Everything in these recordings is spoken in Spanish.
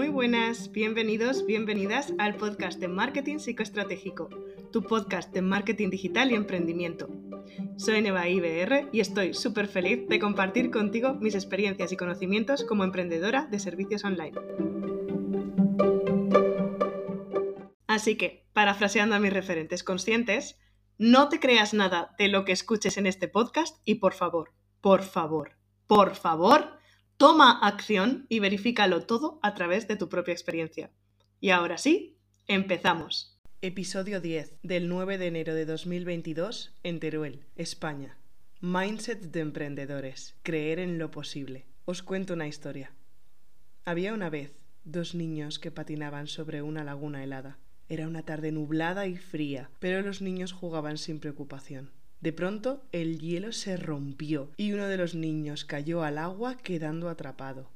Muy buenas, bienvenidos, bienvenidas al podcast de Marketing Psicoestratégico, tu podcast de marketing digital y emprendimiento. Soy Neva IBR y estoy súper feliz de compartir contigo mis experiencias y conocimientos como emprendedora de servicios online. Así que, parafraseando a mis referentes conscientes, no te creas nada de lo que escuches en este podcast y por favor, por favor, por favor, Toma acción y verifícalo todo a través de tu propia experiencia. Y ahora sí, empezamos. Episodio 10 del 9 de enero de 2022 en Teruel, España. Mindset de emprendedores. Creer en lo posible. Os cuento una historia. Había una vez dos niños que patinaban sobre una laguna helada. Era una tarde nublada y fría, pero los niños jugaban sin preocupación. De pronto el hielo se rompió y uno de los niños cayó al agua quedando atrapado.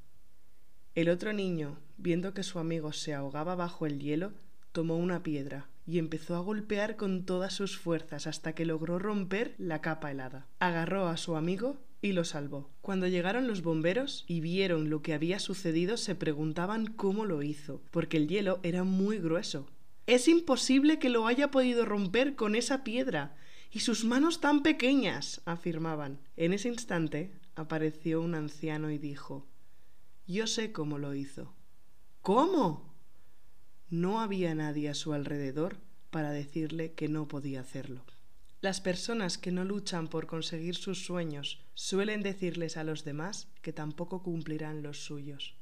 El otro niño, viendo que su amigo se ahogaba bajo el hielo, tomó una piedra y empezó a golpear con todas sus fuerzas hasta que logró romper la capa helada. Agarró a su amigo y lo salvó. Cuando llegaron los bomberos y vieron lo que había sucedido, se preguntaban cómo lo hizo, porque el hielo era muy grueso. Es imposible que lo haya podido romper con esa piedra. Y sus manos tan pequeñas, afirmaban. En ese instante apareció un anciano y dijo Yo sé cómo lo hizo. ¿Cómo? No había nadie a su alrededor para decirle que no podía hacerlo. Las personas que no luchan por conseguir sus sueños suelen decirles a los demás que tampoco cumplirán los suyos.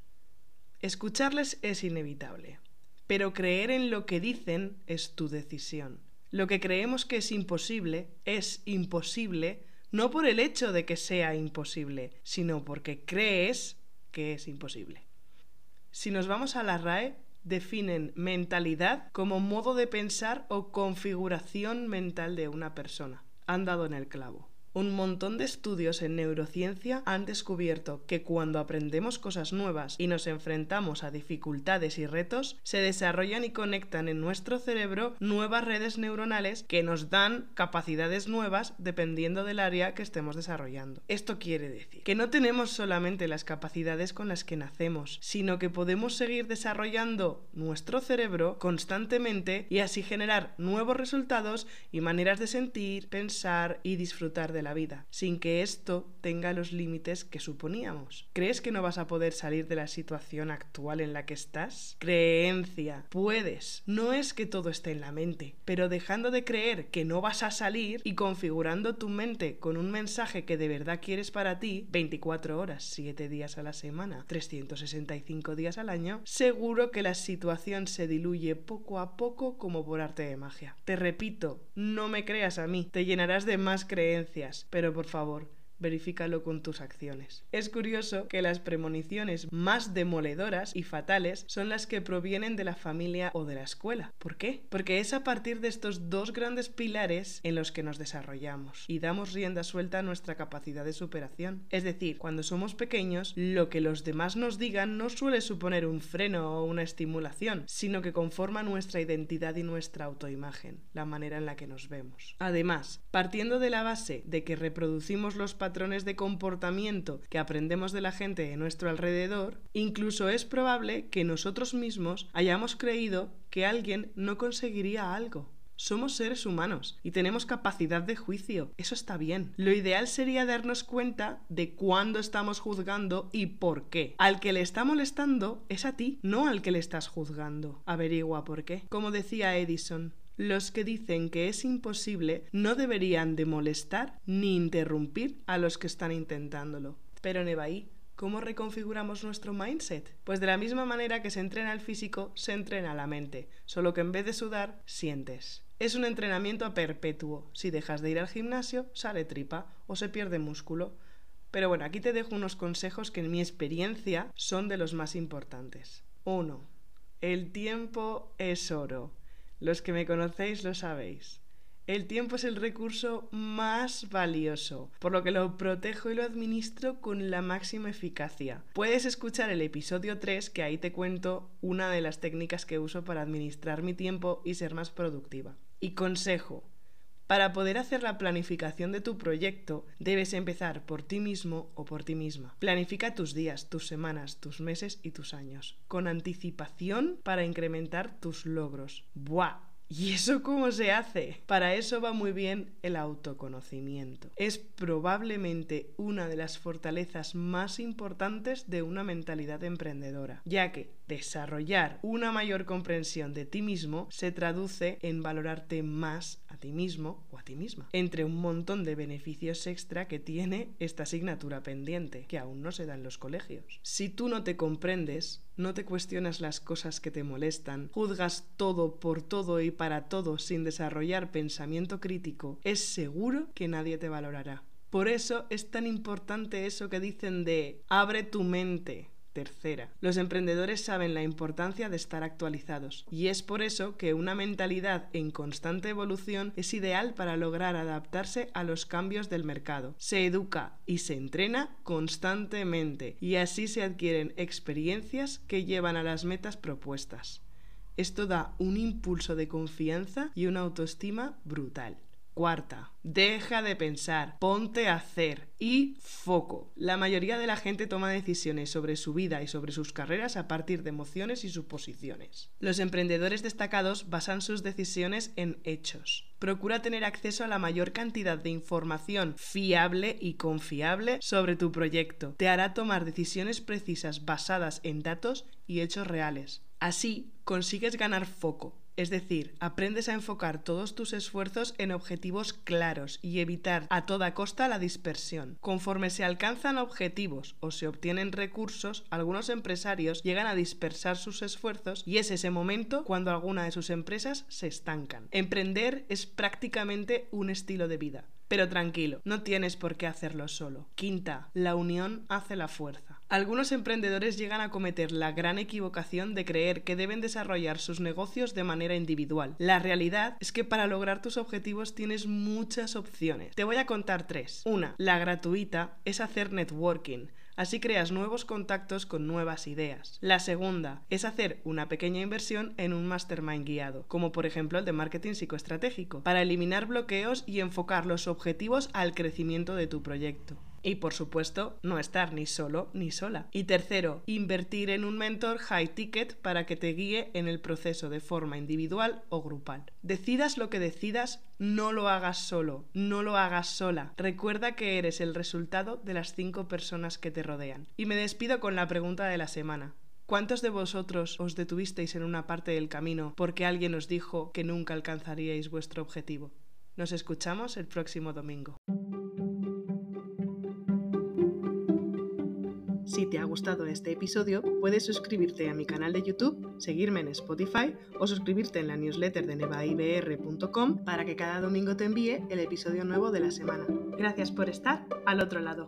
Escucharles es inevitable, pero creer en lo que dicen es tu decisión. Lo que creemos que es imposible es imposible no por el hecho de que sea imposible, sino porque crees que es imposible. Si nos vamos a la RAE, definen mentalidad como modo de pensar o configuración mental de una persona. Han dado en el clavo. Un montón de estudios en neurociencia han descubierto que cuando aprendemos cosas nuevas y nos enfrentamos a dificultades y retos, se desarrollan y conectan en nuestro cerebro nuevas redes neuronales que nos dan capacidades nuevas dependiendo del área que estemos desarrollando. Esto quiere decir que no tenemos solamente las capacidades con las que nacemos, sino que podemos seguir desarrollando nuestro cerebro constantemente y así generar nuevos resultados y maneras de sentir, pensar y disfrutar de la vida, sin que esto tenga los límites que suponíamos. ¿Crees que no vas a poder salir de la situación actual en la que estás? Creencia. Puedes. No es que todo esté en la mente, pero dejando de creer que no vas a salir y configurando tu mente con un mensaje que de verdad quieres para ti, 24 horas, 7 días a la semana, 365 días al año, seguro que la situación se diluye poco a poco como por arte de magia. Te repito, no me creas a mí, te llenarás de más creencias pero por favor, verifícalo con tus acciones. Es curioso que las premoniciones más demoledoras y fatales son las que provienen de la familia o de la escuela. ¿Por qué? Porque es a partir de estos dos grandes pilares en los que nos desarrollamos y damos rienda suelta a nuestra capacidad de superación. Es decir, cuando somos pequeños, lo que los demás nos digan no suele suponer un freno o una estimulación, sino que conforma nuestra identidad y nuestra autoimagen, la manera en la que nos vemos. Además, partiendo de la base de que reproducimos los patrones patrones de comportamiento que aprendemos de la gente de nuestro alrededor, incluso es probable que nosotros mismos hayamos creído que alguien no conseguiría algo. Somos seres humanos y tenemos capacidad de juicio. Eso está bien. Lo ideal sería darnos cuenta de cuándo estamos juzgando y por qué. Al que le está molestando es a ti, no al que le estás juzgando. Averigua por qué. Como decía Edison, los que dicen que es imposible no deberían de molestar ni interrumpir a los que están intentándolo. Pero Nevaí, ¿cómo reconfiguramos nuestro mindset? Pues de la misma manera que se entrena el físico, se entrena la mente, solo que en vez de sudar, sientes. Es un entrenamiento perpetuo. Si dejas de ir al gimnasio, sale tripa o se pierde músculo. Pero bueno, aquí te dejo unos consejos que en mi experiencia son de los más importantes. 1. El tiempo es oro. Los que me conocéis lo sabéis. El tiempo es el recurso más valioso, por lo que lo protejo y lo administro con la máxima eficacia. Puedes escuchar el episodio 3, que ahí te cuento una de las técnicas que uso para administrar mi tiempo y ser más productiva. Y consejo, Para poder hacer la planificación de tu proyecto, debes empezar por ti mismo o por ti misma. Planifica tus días, tus semanas, tus meses y tus años, con anticipación para incrementar tus logros. ¡Buah! ¿Y eso cómo se hace? Para eso va muy bien el autoconocimiento. Es probablemente una de las fortalezas más importantes de una mentalidad emprendedora, ya que desarrollar una mayor comprensión de ti mismo se traduce en valorarte más a ti mismo o a ti misma, entre un montón de beneficios extra que tiene esta asignatura pendiente, que aún no se da en los colegios. Si tú no te comprendes, no te cuestionas las cosas que te molestan, juzgas todo por todo y para todo sin desarrollar pensamiento crítico, es seguro que nadie te valorará. Por eso es tan importante eso que dicen de abre tu mente, Tercera, los emprendedores saben la importancia de estar actualizados y es por eso que una mentalidad en constante evolución es ideal para lograr adaptarse a los cambios del mercado. Se educa y se entrena constantemente y así se adquieren experiencias que llevan a las metas propuestas. Esto da un impulso de confianza y una autoestima brutal. Cuarta, deja de pensar, ponte a hacer y foco. La mayoría de la gente toma decisiones sobre su vida y sobre sus carreras a partir de emociones y suposiciones. Los emprendedores destacados basan sus decisiones en hechos. Procura tener acceso a la mayor cantidad de información fiable y confiable sobre tu proyecto. Te hará tomar decisiones precisas basadas en datos y hechos reales. Así consigues ganar foco, es decir, aprendes a enfocar todos tus esfuerzos en objetivos claros y evitar a toda costa la dispersión. Conforme se alcanzan objetivos o se obtienen recursos, algunos empresarios llegan a dispersar sus esfuerzos y es ese momento cuando alguna de sus empresas se estancan. Emprender es prácticamente un estilo de vida. Pero tranquilo, no tienes por qué hacerlo solo. Quinta, la unión hace la fuerza. Algunos emprendedores llegan a cometer la gran equivocación de creer que deben desarrollar sus negocios de manera individual. La realidad es que para lograr tus objetivos tienes muchas opciones. Te voy a contar tres. Una, la gratuita, es hacer networking. Así creas nuevos contactos con nuevas ideas. La segunda es hacer una pequeña inversión en un mastermind guiado, como por ejemplo el de marketing psicoestratégico, para eliminar bloqueos y enfocar los objetivos al crecimiento de tu proyecto. Y por supuesto, no estar ni solo ni sola. Y tercero, invertir en un mentor high ticket para que te guíe en el proceso de forma individual o grupal. Decidas lo que decidas, no lo hagas solo, no lo hagas sola. Recuerda que eres el resultado de las cinco personas que te rodean. Y me despido con la pregunta de la semana. ¿Cuántos de vosotros os detuvisteis en una parte del camino porque alguien os dijo que nunca alcanzaríais vuestro objetivo? Nos escuchamos el próximo domingo. Si te ha gustado este episodio, puedes suscribirte a mi canal de YouTube, seguirme en Spotify o suscribirte en la newsletter de nevaibr.com para que cada domingo te envíe el episodio nuevo de la semana. Gracias por estar al otro lado.